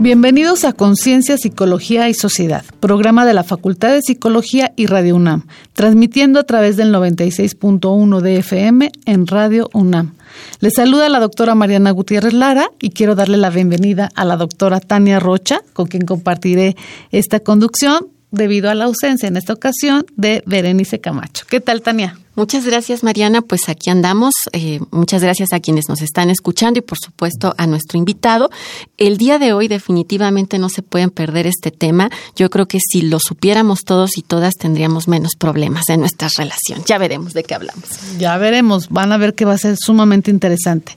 Bienvenidos a Conciencia, Psicología y Sociedad, programa de la Facultad de Psicología y Radio UNAM, transmitiendo a través del 96.1 de FM en Radio UNAM. Les saluda la doctora Mariana Gutiérrez Lara y quiero darle la bienvenida a la doctora Tania Rocha, con quien compartiré esta conducción debido a la ausencia en esta ocasión de Berenice Camacho. ¿Qué tal, Tania? Muchas gracias, Mariana. Pues aquí andamos. Eh, muchas gracias a quienes nos están escuchando y, por supuesto, a nuestro invitado. El día de hoy definitivamente no se pueden perder este tema. Yo creo que si lo supiéramos todos y todas tendríamos menos problemas en nuestra relación. Ya veremos de qué hablamos. Ya veremos. Van a ver que va a ser sumamente interesante.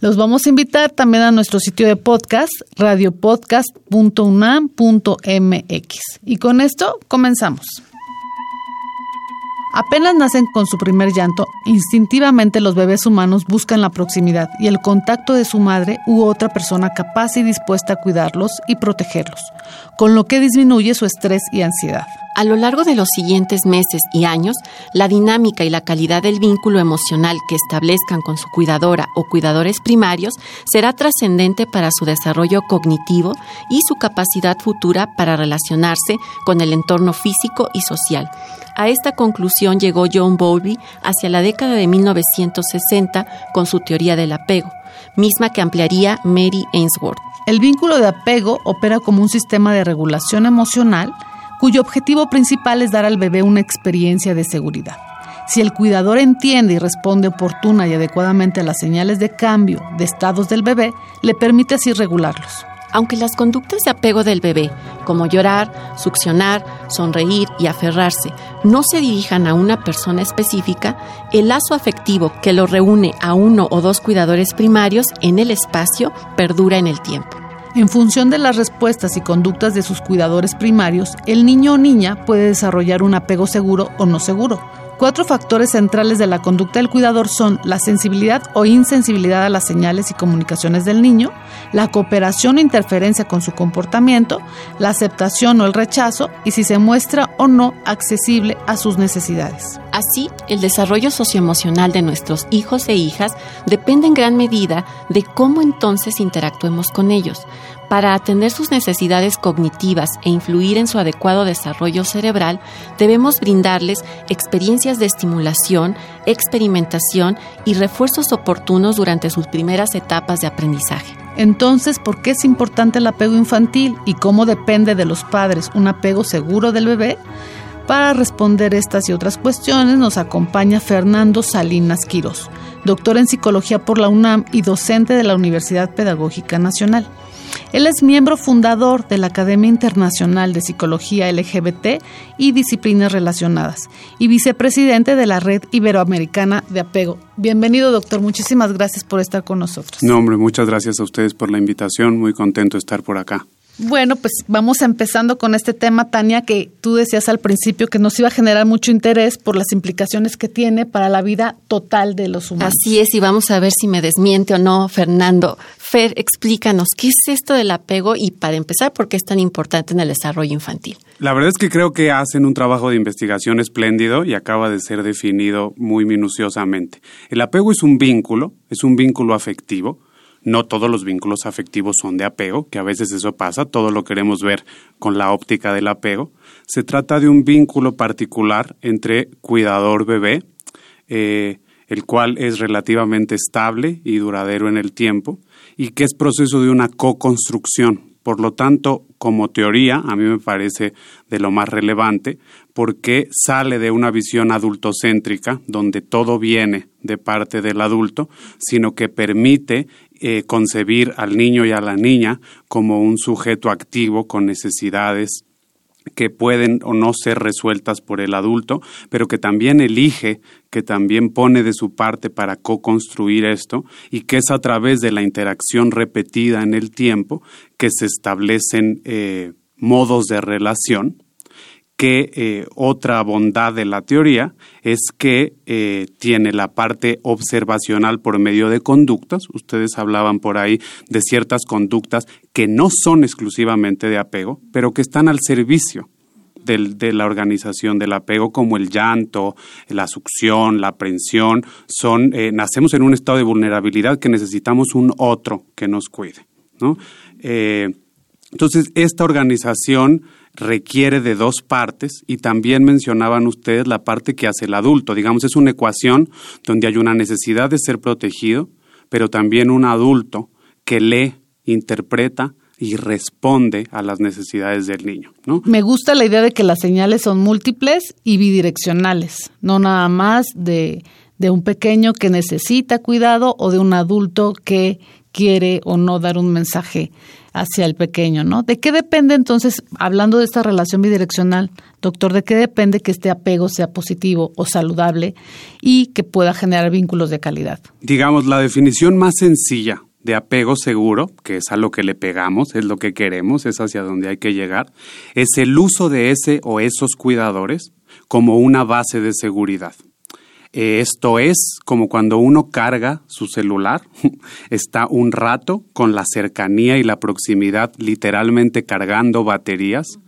Los vamos a invitar también a nuestro sitio de podcast, radiopodcast.unam.mx. Y con esto comenzamos. Apenas nacen con su primer llanto, instintivamente los bebés humanos buscan la proximidad y el contacto de su madre u otra persona capaz y dispuesta a cuidarlos y protegerlos, con lo que disminuye su estrés y ansiedad. A lo largo de los siguientes meses y años, la dinámica y la calidad del vínculo emocional que establezcan con su cuidadora o cuidadores primarios será trascendente para su desarrollo cognitivo y su capacidad futura para relacionarse con el entorno físico y social. A esta conclusión llegó John Bowlby hacia la década de 1960 con su teoría del apego, misma que ampliaría Mary Ainsworth. El vínculo de apego opera como un sistema de regulación emocional cuyo objetivo principal es dar al bebé una experiencia de seguridad. Si el cuidador entiende y responde oportuna y adecuadamente a las señales de cambio de estados del bebé, le permite así regularlos. Aunque las conductas de apego del bebé, como llorar, succionar, sonreír y aferrarse, no se dirijan a una persona específica, el lazo afectivo que lo reúne a uno o dos cuidadores primarios en el espacio perdura en el tiempo. En función de las respuestas y conductas de sus cuidadores primarios, el niño o niña puede desarrollar un apego seguro o no seguro. Cuatro factores centrales de la conducta del cuidador son la sensibilidad o insensibilidad a las señales y comunicaciones del niño, la cooperación o interferencia con su comportamiento, la aceptación o el rechazo y si se muestra o no accesible a sus necesidades. Así, el desarrollo socioemocional de nuestros hijos e hijas depende en gran medida de cómo entonces interactuemos con ellos. Para atender sus necesidades cognitivas e influir en su adecuado desarrollo cerebral, debemos brindarles experiencias de estimulación, experimentación y refuerzos oportunos durante sus primeras etapas de aprendizaje. Entonces, ¿por qué es importante el apego infantil y cómo depende de los padres un apego seguro del bebé? Para responder estas y otras cuestiones nos acompaña Fernando Salinas Quirós, doctor en psicología por la UNAM y docente de la Universidad Pedagógica Nacional. Él es miembro fundador de la Academia Internacional de Psicología LGBT y Disciplinas Relacionadas y vicepresidente de la Red Iberoamericana de Apego. Bienvenido, doctor. Muchísimas gracias por estar con nosotros. No, hombre, muchas gracias a ustedes por la invitación. Muy contento de estar por acá. Bueno, pues vamos empezando con este tema, Tania, que tú decías al principio que nos iba a generar mucho interés por las implicaciones que tiene para la vida total de los humanos. Así es, y vamos a ver si me desmiente o no, Fernando. Fer, explícanos, ¿qué es esto del apego? Y para empezar, ¿por qué es tan importante en el desarrollo infantil? La verdad es que creo que hacen un trabajo de investigación espléndido y acaba de ser definido muy minuciosamente. El apego es un vínculo, es un vínculo afectivo, no todos los vínculos afectivos son de apego, que a veces eso pasa, todo lo queremos ver con la óptica del apego. Se trata de un vínculo particular entre cuidador-bebé, eh, el cual es relativamente estable y duradero en el tiempo, y que es proceso de una co-construcción. Por lo tanto, como teoría, a mí me parece de lo más relevante, porque sale de una visión adultocéntrica, donde todo viene de parte del adulto, sino que permite eh, concebir al niño y a la niña como un sujeto activo con necesidades que pueden o no ser resueltas por el adulto, pero que también elige, que también pone de su parte para co-construir esto y que es a través de la interacción repetida en el tiempo que se establecen eh, modos de relación que eh, otra bondad de la teoría es que eh, tiene la parte observacional por medio de conductas. Ustedes hablaban por ahí de ciertas conductas que no son exclusivamente de apego, pero que están al servicio de la organización del apego, como el llanto, la succión, la aprensión, son, eh, nacemos en un estado de vulnerabilidad que necesitamos un otro que nos cuide. Entonces, esta organización requiere de dos partes y también mencionaban ustedes la parte que hace el adulto. Digamos, es una ecuación donde hay una necesidad de ser protegido, pero también un adulto que lee, interpreta y responde a las necesidades del niño. ¿no? Me gusta la idea de que las señales son múltiples y bidireccionales, no nada más de, de un pequeño que necesita cuidado o de un adulto que quiere o no dar un mensaje hacia el pequeño, ¿no? ¿De qué depende entonces, hablando de esta relación bidireccional, doctor, de qué depende que este apego sea positivo o saludable y que pueda generar vínculos de calidad? Digamos, la definición más sencilla de apego seguro, que es a lo que le pegamos, es lo que queremos, es hacia donde hay que llegar, es el uso de ese o esos cuidadores como una base de seguridad. Eh, esto es como cuando uno carga su celular, está un rato con la cercanía y la proximidad literalmente cargando baterías.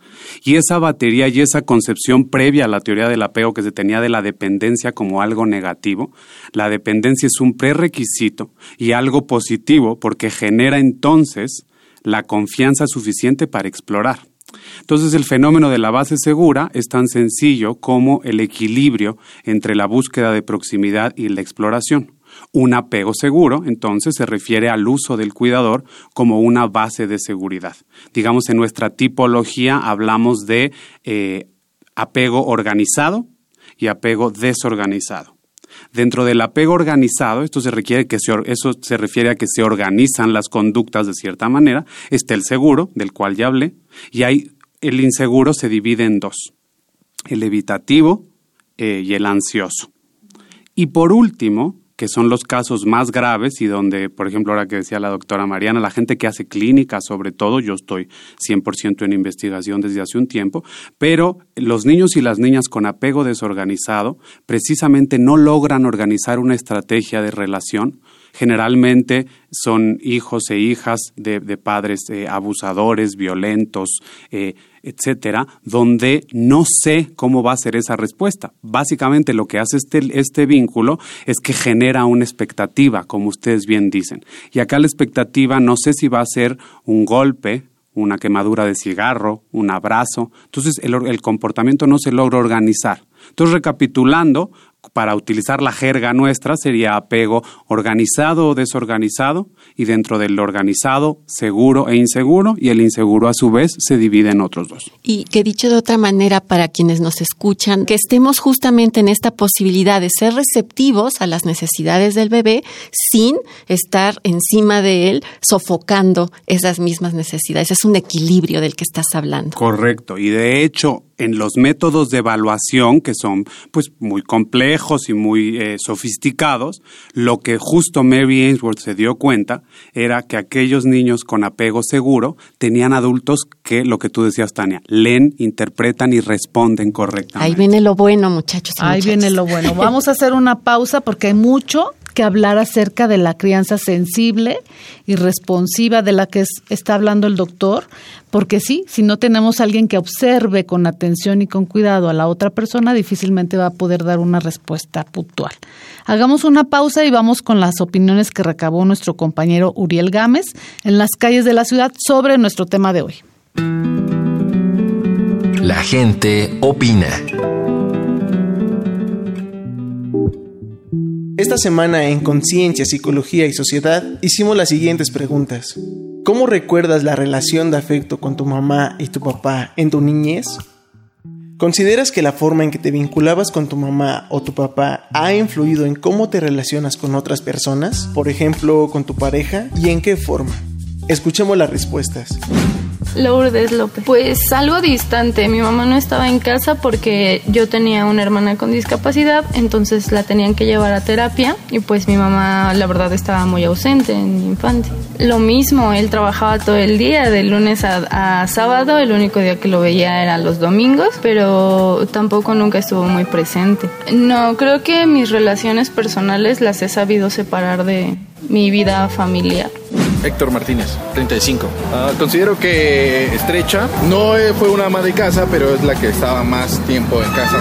Y esa batería y esa concepción previa a la teoría del apego que se tenía de la dependencia como algo negativo, la dependencia es un prerequisito y algo positivo porque genera entonces la confianza suficiente para explorar. Entonces el fenómeno de la base segura es tan sencillo como el equilibrio entre la búsqueda de proximidad y la exploración. Un apego seguro, entonces, se refiere al uso del cuidador como una base de seguridad. Digamos, en nuestra tipología hablamos de eh, apego organizado y apego desorganizado. Dentro del apego organizado, esto se requiere que eso se refiere a que se organizan las conductas de cierta manera. Está el seguro, del cual ya hablé, y hay el inseguro se divide en dos, el evitativo eh, y el ansioso. Y por último, que son los casos más graves y donde, por ejemplo, ahora que decía la doctora Mariana, la gente que hace clínica, sobre todo, yo estoy 100% en investigación desde hace un tiempo, pero los niños y las niñas con apego desorganizado precisamente no logran organizar una estrategia de relación generalmente son hijos e hijas de, padres eh, abusadores, violentos, eh, etcétera, donde no sé cómo va a ser esa respuesta. Básicamente lo que hace este, este vínculo es que genera una expectativa, como ustedes bien dicen. Y acá la expectativa no sé si va a ser un golpe, una quemadura de cigarro, un abrazo. Entonces el, el comportamiento no se logra organizar. Entonces, recapitulando, para utilizar la jerga nuestra, sería apego organizado o desorganizado, y dentro del organizado, seguro e inseguro, y el inseguro a su vez se divide en otros dos. Y que dicho de otra manera, para quienes nos escuchan, que estemos justamente en esta posibilidad de ser receptivos a las necesidades del bebé sin estar encima de él sofocando esas mismas necesidades. Es un equilibrio del que estás hablando. Correcto, y de hecho, en los métodos de evaluación, que son pues muy complejos y muy eh, sofisticados, lo que justo Mary Ainsworth se dio cuenta era que aquellos niños con apego seguro tenían adultos que, lo que tú decías, Tania, leen, interpretan y responden correctamente. Ahí viene lo bueno, muchachos. Ahí viene lo bueno. Vamos a hacer una pausa porque hay mucho que hablar acerca de la crianza sensible y responsiva de la que está hablando el doctor, porque sí, si no tenemos a alguien que observe con atención y con cuidado a la otra persona, difícilmente va a poder dar una respuesta puntual. Hagamos una pausa y vamos con las opiniones que recabó nuestro compañero Uriel Gámez en las calles de la ciudad sobre nuestro tema de hoy. La gente opina. Esta semana en Conciencia, Psicología y Sociedad hicimos las siguientes preguntas. ¿Cómo recuerdas la relación de afecto con tu mamá y tu papá en tu niñez? ¿Consideras que la forma en que te vinculabas con tu mamá o tu papá ha influido en cómo te relacionas con otras personas? Por ejemplo, con tu pareja, ¿y en qué forma? Escuchemos las respuestas. Lourdes López. Pues algo distante. Mi mamá no estaba en casa porque yo tenía una hermana con discapacidad, entonces la tenían que llevar a terapia y pues mi mamá la verdad estaba muy ausente en mi infancia. Lo mismo, él trabajaba todo el día, de lunes a, sábado, el único día que lo veía era los domingos, pero tampoco nunca estuvo muy presente. No, creo que mis relaciones personales las he sabido separar de mi vida familiar. Héctor Martínez, 35. Ah, considero que estrecha. No eh, fue una ama de casa, pero es la que estaba más tiempo en casa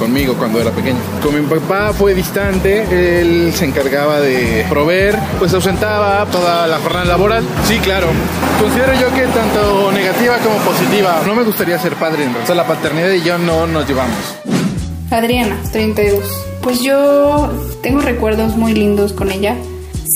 conmigo cuando era pequeño. Con mi papá fue distante, él se encargaba de proveer, pues ausentaba toda la jornada laboral. Sí, claro. Considero yo que tanto negativa como positiva. No me gustaría ser padre, en realidad. la paternidad y yo no nos llevamos. Adriana, 32. Pues yo tengo recuerdos muy lindos con ella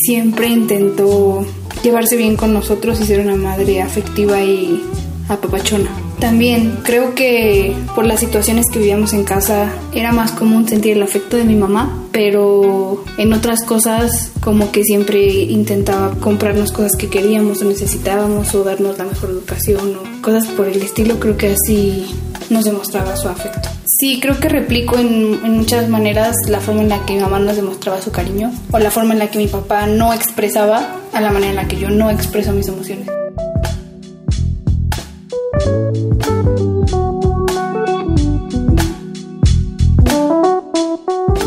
siempre intentó llevarse bien con nosotros y ser una madre afectiva y apapachona. También creo que por las situaciones que vivíamos en casa era más común sentir el afecto de mi mamá, pero en otras cosas como que siempre intentaba comprarnos cosas que queríamos o necesitábamos o darnos la mejor educación o cosas por el estilo, creo que así nos demostraba su afecto. Sí, creo que replico en, muchas maneras la forma en la que mi mamá nos demostraba su cariño o la forma en la que mi papá no expresaba a la manera en la que yo no expreso mis emociones.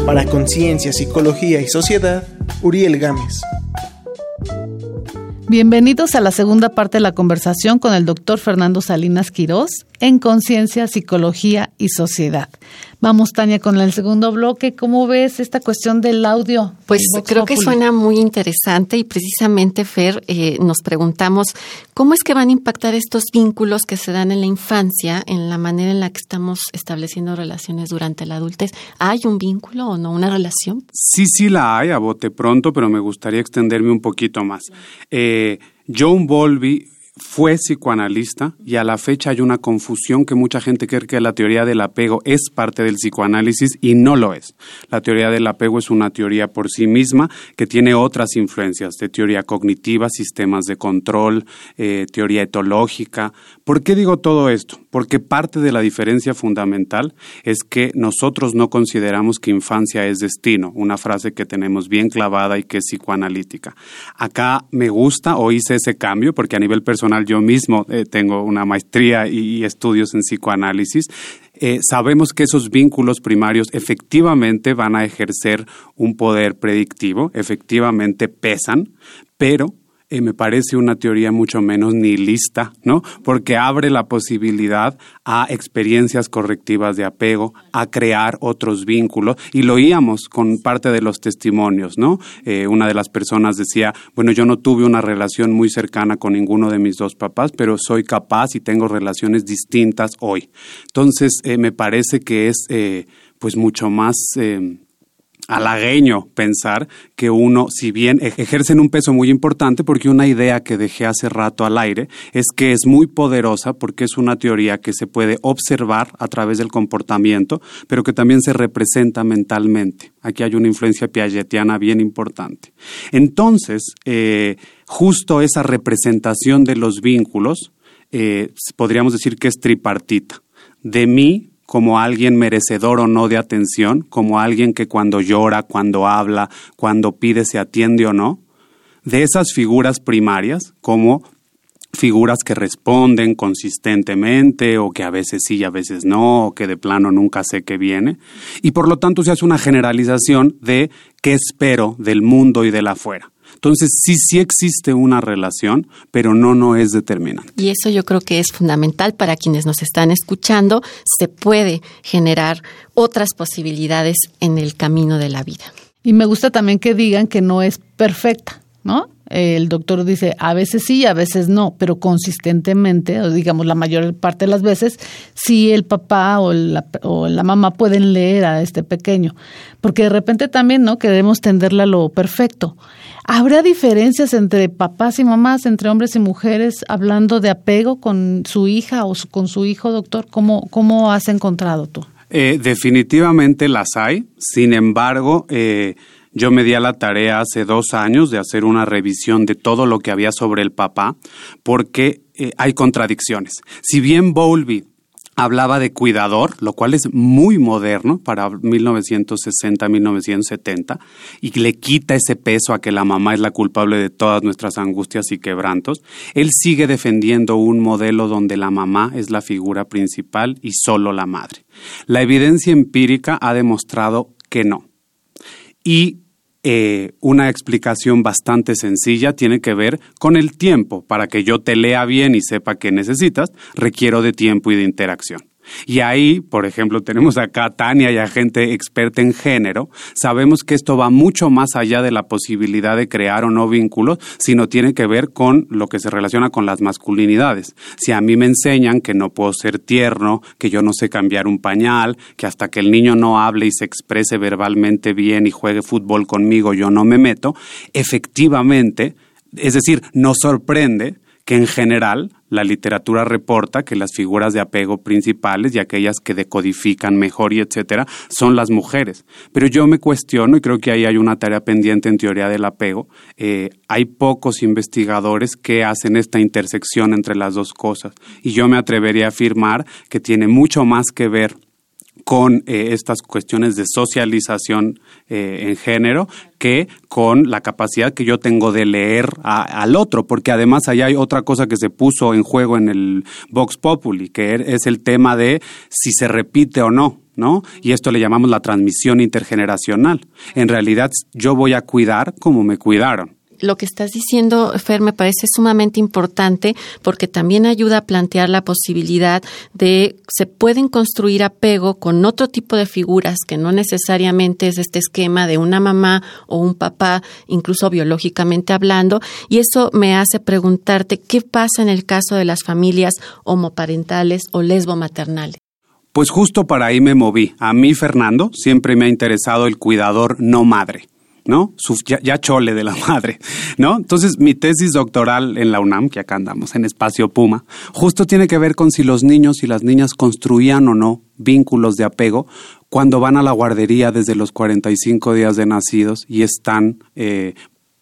Para Conciencia, Psicología y Sociedad, Uriel Gámez. Bienvenidos a la segunda parte de la conversación con el doctor Fernando Salinas Quirós en Conciencia, Psicología y Sociedad. Vamos, Tania, con el segundo bloque. ¿Cómo ves esta cuestión del audio? Pues creo que suena muy interesante y precisamente, Fer, eh, nos preguntamos cómo es que van a impactar estos vínculos que se dan en la infancia en la manera en la que estamos estableciendo relaciones durante la adultez. ¿Hay un vínculo o no, una relación? Sí, sí la hay a bote pronto, pero me gustaría extenderme un poquito más. Eh, John Bowlby fue psicoanalista y a la fecha hay una confusión que mucha gente cree que la teoría del apego es parte del psicoanálisis y no lo es. La teoría del apego es una teoría por sí misma que tiene otras influencias de teoría cognitiva, sistemas de control, eh, teoría etológica. ¿Por qué digo todo esto? Porque parte de la diferencia fundamental es que nosotros no consideramos que infancia es destino, una frase que tenemos bien clavada y que es psicoanalítica. Acá me gusta o hice ese cambio porque a nivel personal yo mismo eh, tengo una maestría y, estudios en psicoanálisis, eh, sabemos que esos vínculos primarios efectivamente van a ejercer un poder predictivo, efectivamente pesan, pero eh, me parece una teoría mucho menos nihilista, ¿no? Porque abre la posibilidad a experiencias correctivas de apego, a crear otros vínculos, y lo oíamos con parte de los testimonios, ¿no? Eh, una de las personas decía, bueno, yo no tuve una relación muy cercana con ninguno de mis dos papás, pero soy capaz y tengo relaciones distintas hoy. Entonces, eh, me parece que es, pues, mucho más halagueño pensar que uno, si bien ejercen un peso muy importante, porque una idea que dejé hace rato al aire es que es muy poderosa porque es una teoría que se puede observar a través del comportamiento, pero que también se representa mentalmente. Aquí hay una influencia piagetiana bien importante. Entonces, eh, justo esa representación de los vínculos, eh, podríamos decir que es tripartita. De mí, como alguien merecedor o no de atención, como alguien que cuando llora, cuando habla, cuando pide se atiende o no, de esas figuras primarias como figuras que responden consistentemente o que a veces sí y a veces no, o que de plano nunca sé qué viene. Y por lo tanto se hace una generalización de qué espero del mundo y del afuera. Entonces, sí, sí existe una relación, pero no, no es determinante. Y eso yo creo que es fundamental para quienes nos están escuchando. Se puede generar otras posibilidades en el camino de la vida. Y me gusta también que digan que no es perfecta, ¿no? El doctor dice, a veces sí, a veces no, pero consistentemente, o digamos la mayor parte de las veces, sí el papá o la, o la mamá pueden leer a este pequeño. Porque de repente también, ¿no? Queremos tenderle a lo perfecto. ¿Habrá diferencias entre papás y mamás, entre hombres y mujeres, hablando de apego con su hija o con su hijo, doctor? ¿Cómo, cómo has encontrado tú? Eh, definitivamente las hay. Sin embargo, eh, Yo me di a la tarea hace dos años de hacer una revisión de todo lo que había sobre el papá, porque eh, hay contradicciones. Si bien Bowlby hablaba de cuidador, lo cual es muy moderno para 1960-1970, y le quita ese peso a que la mamá es la culpable de todas nuestras angustias y quebrantos. Él sigue defendiendo un modelo donde la mamá es la figura principal y solo la madre. La evidencia empírica ha demostrado que no. Y eh, una explicación bastante sencilla tiene que ver con el tiempo. Para que yo te lea bien y sepa qué necesitas, requiero de tiempo y de interacción. Y ahí, por ejemplo, tenemos acá a Tania y a gente experta en género. Sabemos que esto va mucho más allá de la posibilidad de crear o no vínculos, sino tiene que ver con lo que se relaciona con las masculinidades. Si a mí me enseñan que no puedo ser tierno, que yo no sé cambiar un pañal, que hasta que el niño no hable y se exprese verbalmente bien y juegue fútbol conmigo yo no me meto, efectivamente, es decir, nos sorprende que en general la literatura reporta que las figuras de apego principales y aquellas que decodifican mejor y etcétera son las mujeres. Pero yo me cuestiono y creo que ahí hay una tarea pendiente en teoría del apego. Eh, hay pocos investigadores que hacen esta intersección entre las dos cosas y yo me atrevería a afirmar que tiene mucho más que ver con eh, estas cuestiones de socialización eh, en género que con la capacidad que yo tengo de leer al otro, porque además allá hay otra cosa que se puso en juego en el Vox Populi, que er, es el tema de si se repite o no. ¿No? Y esto le llamamos la transmisión intergeneracional. En realidad yo voy a cuidar como me cuidaron lo que estás diciendo, Fer, me parece sumamente importante porque también ayuda a plantear la posibilidad de se pueden construir apego con otro tipo de figuras que no necesariamente es este esquema de una mamá o un papá, incluso biológicamente hablando, y eso me hace preguntarte qué pasa en el caso de las familias homoparentales o lesbomaternales. Pues justo para ahí me moví. A mí, Fernando, siempre me ha interesado el cuidador no madre. ¿No? ya, chole de la madre, ¿no? Entonces, mi tesis doctoral en la UNAM, que acá andamos en Espacio Puma, justo tiene que ver con si los niños y las niñas construían o no vínculos de apego cuando van a la guardería desde los 45 días de nacidos y están eh,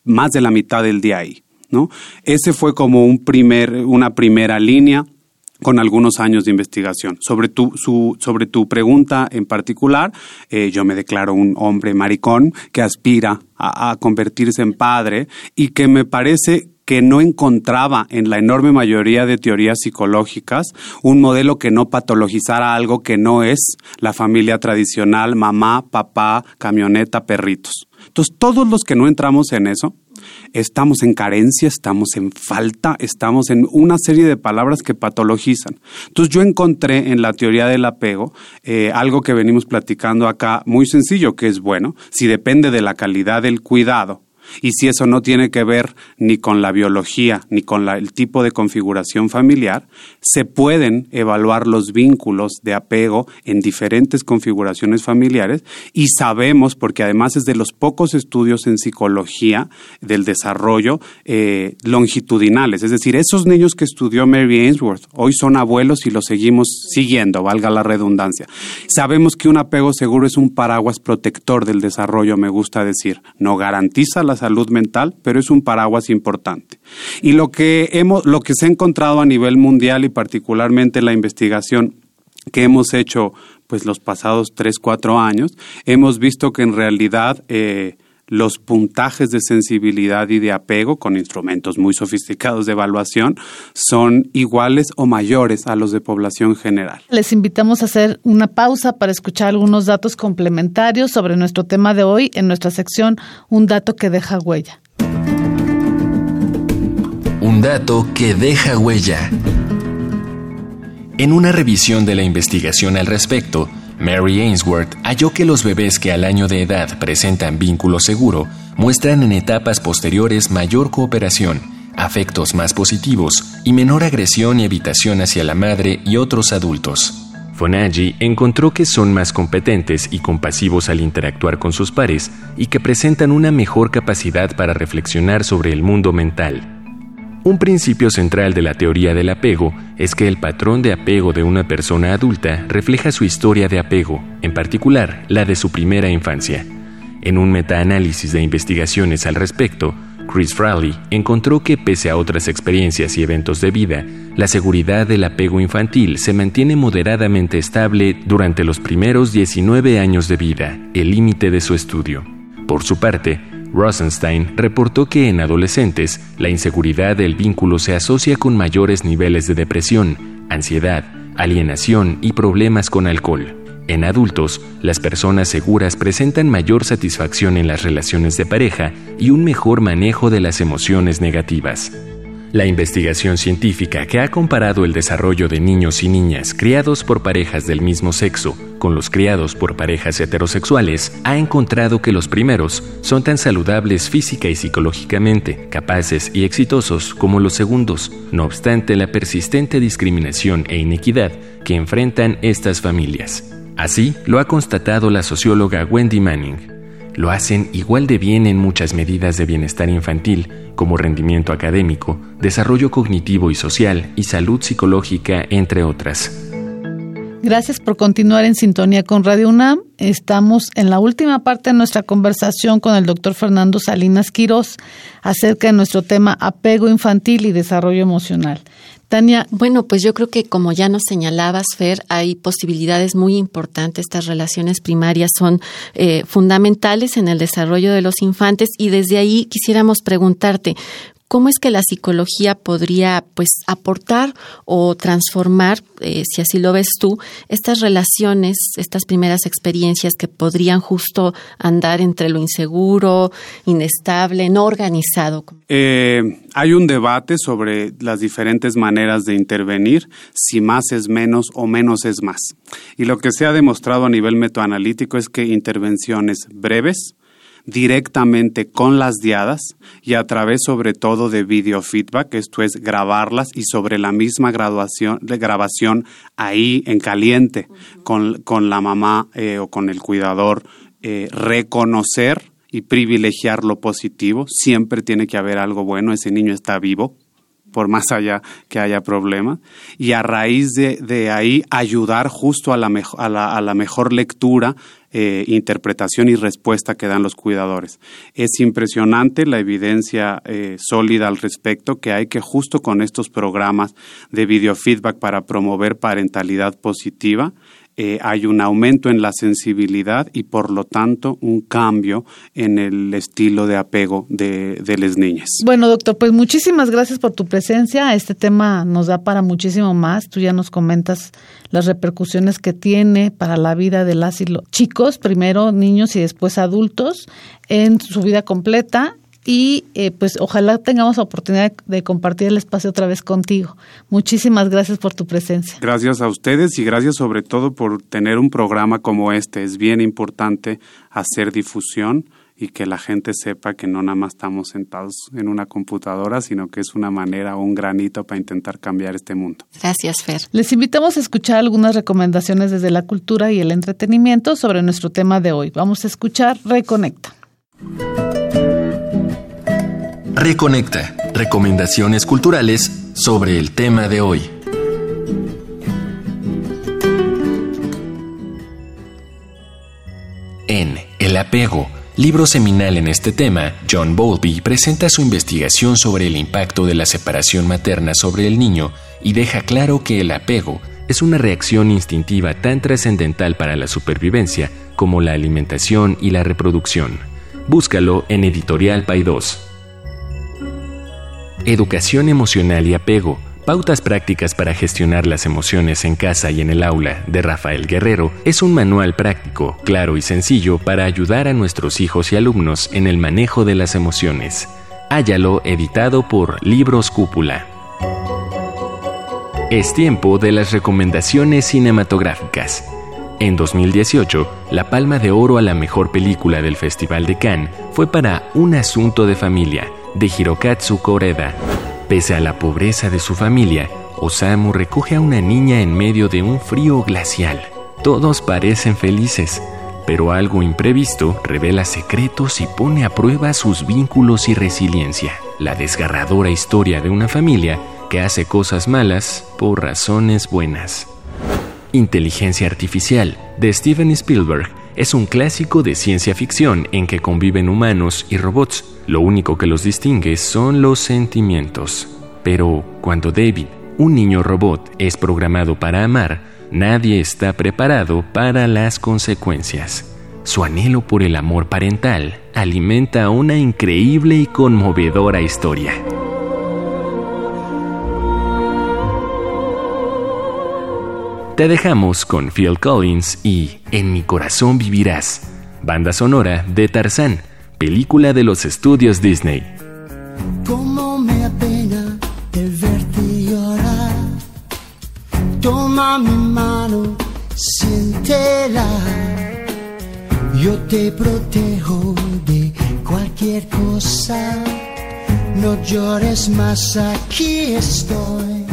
más de la mitad del día ahí, ¿no? Ese fue como un primer, una primera línea con algunos años de investigación. Sobre tu, su, sobre tu pregunta en particular, eh, yo me declaro un hombre maricón que aspira a, a convertirse en padre y que me parece que no encontraba en la enorme mayoría de teorías psicológicas un modelo que no patologizara algo que no es la familia tradicional, mamá, papá, camioneta, perritos. Entonces, todos los que no entramos en eso, estamos en carencia, estamos en falta, estamos en una serie de palabras que patologizan. Entonces yo encontré en la teoría del apego eh, algo que venimos platicando acá muy sencillo, que es bueno, si depende de la calidad del cuidado, y si eso no tiene que ver ni con la biología ni con el tipo de configuración familiar, se pueden evaluar los vínculos de apego en diferentes configuraciones familiares. Y sabemos, porque además es de los pocos estudios en psicología del desarrollo eh, longitudinales, es decir, esos niños que estudió Mary Ainsworth hoy son abuelos y los seguimos siguiendo, valga la redundancia. Sabemos que un apego seguro es un paraguas protector del desarrollo, me gusta decir, no garantiza la salud mental, pero es un paraguas importante. Y lo que, hemos, lo que se ha encontrado a nivel mundial y particularmente la investigación que hemos hecho pues los pasados tres, cuatro años, hemos visto que en realidad eh, los puntajes de sensibilidad y de apego con instrumentos muy sofisticados de evaluación son iguales o mayores a los de población general. Les invitamos a hacer una pausa para escuchar algunos datos complementarios sobre nuestro tema de hoy en nuestra sección Un dato que deja huella. Un dato que deja huella. En una revisión de la investigación al respecto, Mary Ainsworth halló que los bebés que al año de edad presentan vínculo seguro muestran en etapas posteriores mayor cooperación, afectos más positivos y menor agresión y evitación hacia la madre y otros adultos. Fonaggi encontró que son más competentes y compasivos al interactuar con sus pares y que presentan una mejor capacidad para reflexionar sobre el mundo mental. Un principio central de la teoría del apego es que el patrón de apego de una persona adulta refleja su historia de apego, en particular la de su primera infancia. En un metaanálisis de investigaciones al respecto, Chris Fraley encontró que pese a otras experiencias y eventos de vida, la seguridad del apego infantil se mantiene moderadamente estable durante los primeros 19 años de vida, el límite de su estudio. Por su parte, Rosenstein reportó que en adolescentes la inseguridad del vínculo se asocia con mayores niveles de depresión, ansiedad, alienación y problemas con alcohol. En adultos, las personas seguras presentan mayor satisfacción en las relaciones de pareja y un mejor manejo de las emociones negativas. La investigación científica que ha comparado el desarrollo de niños y niñas criados por parejas del mismo sexo con los criados por parejas heterosexuales ha encontrado que los primeros son tan saludables física y psicológicamente, capaces y exitosos como los segundos, no obstante la persistente discriminación e inequidad que enfrentan estas familias. Así lo ha constatado la socióloga Wendy Manning. Lo hacen igual de bien en muchas medidas de bienestar infantil, como rendimiento académico, desarrollo cognitivo y social y salud psicológica, entre otras. Gracias por continuar en sintonía con Radio UNAM. Estamos en la última parte de nuestra conversación con el doctor Fernando Salinas Quirós acerca de nuestro tema apego infantil y desarrollo emocional. Tania. Bueno, pues yo creo que como ya nos señalabas, Fer, hay posibilidades muy importantes. Estas relaciones primarias son eh, fundamentales en el desarrollo de los infantes y desde ahí quisiéramos preguntarte, ¿Cómo es que la psicología podría pues aportar o transformar, eh, si así lo ves tú, estas relaciones, estas primeras experiencias que podrían justo andar entre lo inseguro, inestable, no organizado? Eh, hay un debate sobre las diferentes maneras de intervenir, si más es menos o menos es más. Y lo que se ha demostrado a nivel metoanalítico es que intervenciones breves, directamente con las diadas y a través sobre todo de video feedback, esto es grabarlas y sobre la misma graduación, de grabación ahí en caliente con, con la mamá eh, o con el cuidador, eh, reconocer y privilegiar lo positivo. Siempre tiene que haber algo bueno, ese niño está vivo, por más allá que haya problema, y a raíz de, de ahí ayudar justo a la, a la, a la mejor lectura, eh, interpretación y respuesta que dan los cuidadores. Es impresionante la evidencia eh, sólida al respecto que hay que justo con estos programas de videofeedback para promover parentalidad positiva, eh, hay un aumento en la sensibilidad y por lo tanto un cambio en el estilo de apego de, de las niñas. Bueno, doctor, pues muchísimas gracias por tu presencia. Este tema nos da para muchísimo más. Tú ya nos comentas las repercusiones que tiene para la vida de las chicos, primero niños y después adultos, en su vida completa y eh, pues ojalá tengamos la oportunidad de compartir el espacio otra vez contigo. Muchísimas gracias por tu presencia. Gracias a ustedes y gracias sobre todo por tener un programa como este. Es bien importante hacer difusión y que la gente sepa que no nada más estamos sentados en una computadora, sino que es una manera o un granito para intentar cambiar este mundo. Gracias, Fer. Les invitamos a escuchar algunas recomendaciones desde la cultura y el entretenimiento sobre nuestro tema de hoy. Vamos a escuchar Reconecta. Reconecta. Recomendaciones culturales sobre el tema de hoy. En El apego, libro seminal en este tema, John Bowlby presenta su investigación sobre el impacto de la separación materna sobre el niño y deja claro que el apego es una reacción instintiva tan trascendental para la supervivencia como la alimentación y la reproducción. Búscalo en Editorial Paidós. Educación emocional y apego. Pautas prácticas para gestionar las emociones en casa y en el aula de Rafael Guerrero es un manual práctico, claro y sencillo para ayudar a nuestros hijos y alumnos en el manejo de las emociones. Hállalo editado por Libros Cúpula. Es tiempo de las recomendaciones cinematográficas. En 2018, la Palma de Oro a la mejor película del Festival de Cannes fue para Un asunto de familia, de Hirokatsu Koreda. Pese a la pobreza de su familia, Osamu recoge a una niña en medio de un frío glacial. Todos parecen felices, pero algo imprevisto revela secretos y pone a prueba sus vínculos y resiliencia. La desgarradora historia de una familia que hace cosas malas por razones buenas. Inteligencia Artificial, de Steven Spielberg, es un clásico de ciencia ficción en que conviven humanos y robots. Lo único que los distingue son los sentimientos. Pero cuando David, un niño robot, es programado para amar, nadie está preparado para las consecuencias. Su anhelo por el amor parental alimenta una increíble y conmovedora historia. Te dejamos con Phil Collins y En mi corazón vivirás, banda sonora de Tarzán, película de los estudios Disney. Cómo me apena el verte llorar. Toma mi mano, siéntela. Yo te protejo de cualquier cosa. No llores más, aquí estoy.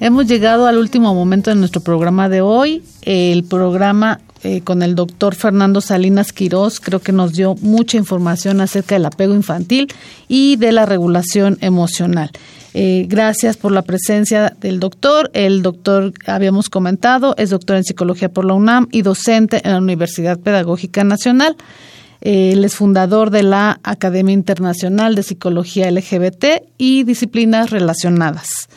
Hemos llegado al último momento de nuestro programa de hoy. El programa eh, con el doctor Fernando Salinas Quirós creo que nos dio mucha información acerca del apego infantil y de la regulación emocional. Eh, gracias por la presencia del doctor. El doctor, habíamos comentado, es doctor en psicología por la UNAM y docente en la Universidad Pedagógica Nacional. Eh, él es fundador de la Academia Internacional de Psicología LGBT y disciplinas relacionadas.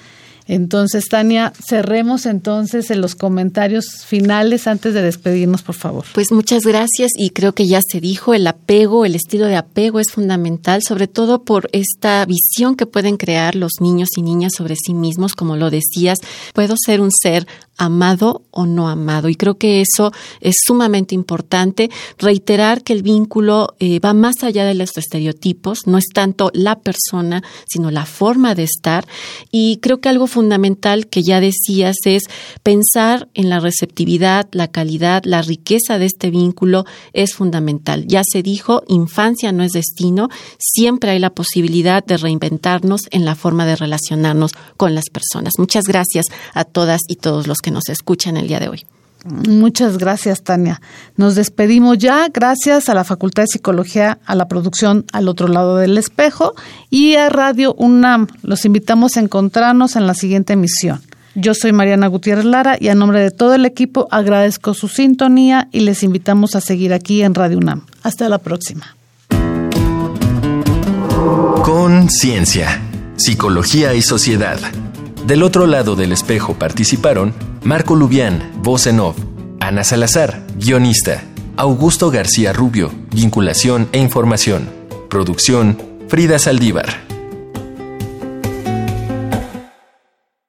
Entonces, Tania, cerremos entonces en los comentarios finales antes de despedirnos, por favor. Pues muchas gracias y creo que ya se dijo, el apego, el estilo de apego es fundamental, sobre todo por esta visión que pueden crear los niños y niñas sobre sí mismos, como lo decías, puedo ser un ser amado o no amado. Y creo que eso es sumamente importante. Reiterar que el vínculo eh, va más allá de los estereotipos, no es tanto la persona, sino la forma de estar. Y creo que algo fundamental que ya decías es pensar en la receptividad, la calidad, la riqueza de este vínculo es fundamental. Ya se dijo, infancia no es destino, siempre hay la posibilidad de reinventarnos en la forma de relacionarnos con las personas. Muchas gracias a todas y todos los que nos escuchan el día de hoy. Muchas gracias, Tania. Nos despedimos ya. Gracias a la Facultad de Psicología, a la producción al otro lado del espejo y a Radio UNAM. Los invitamos a encontrarnos en la siguiente emisión. Yo soy Mariana Gutiérrez Lara y a nombre de todo el equipo agradezco su sintonía y les invitamos a seguir aquí en Radio UNAM. Hasta la próxima. Conciencia, psicología y sociedad. Del otro lado del espejo participaron Marco Lubián, voz en off, Ana Salazar, guionista, Augusto García Rubio, vinculación e información, producción, Frida Saldívar.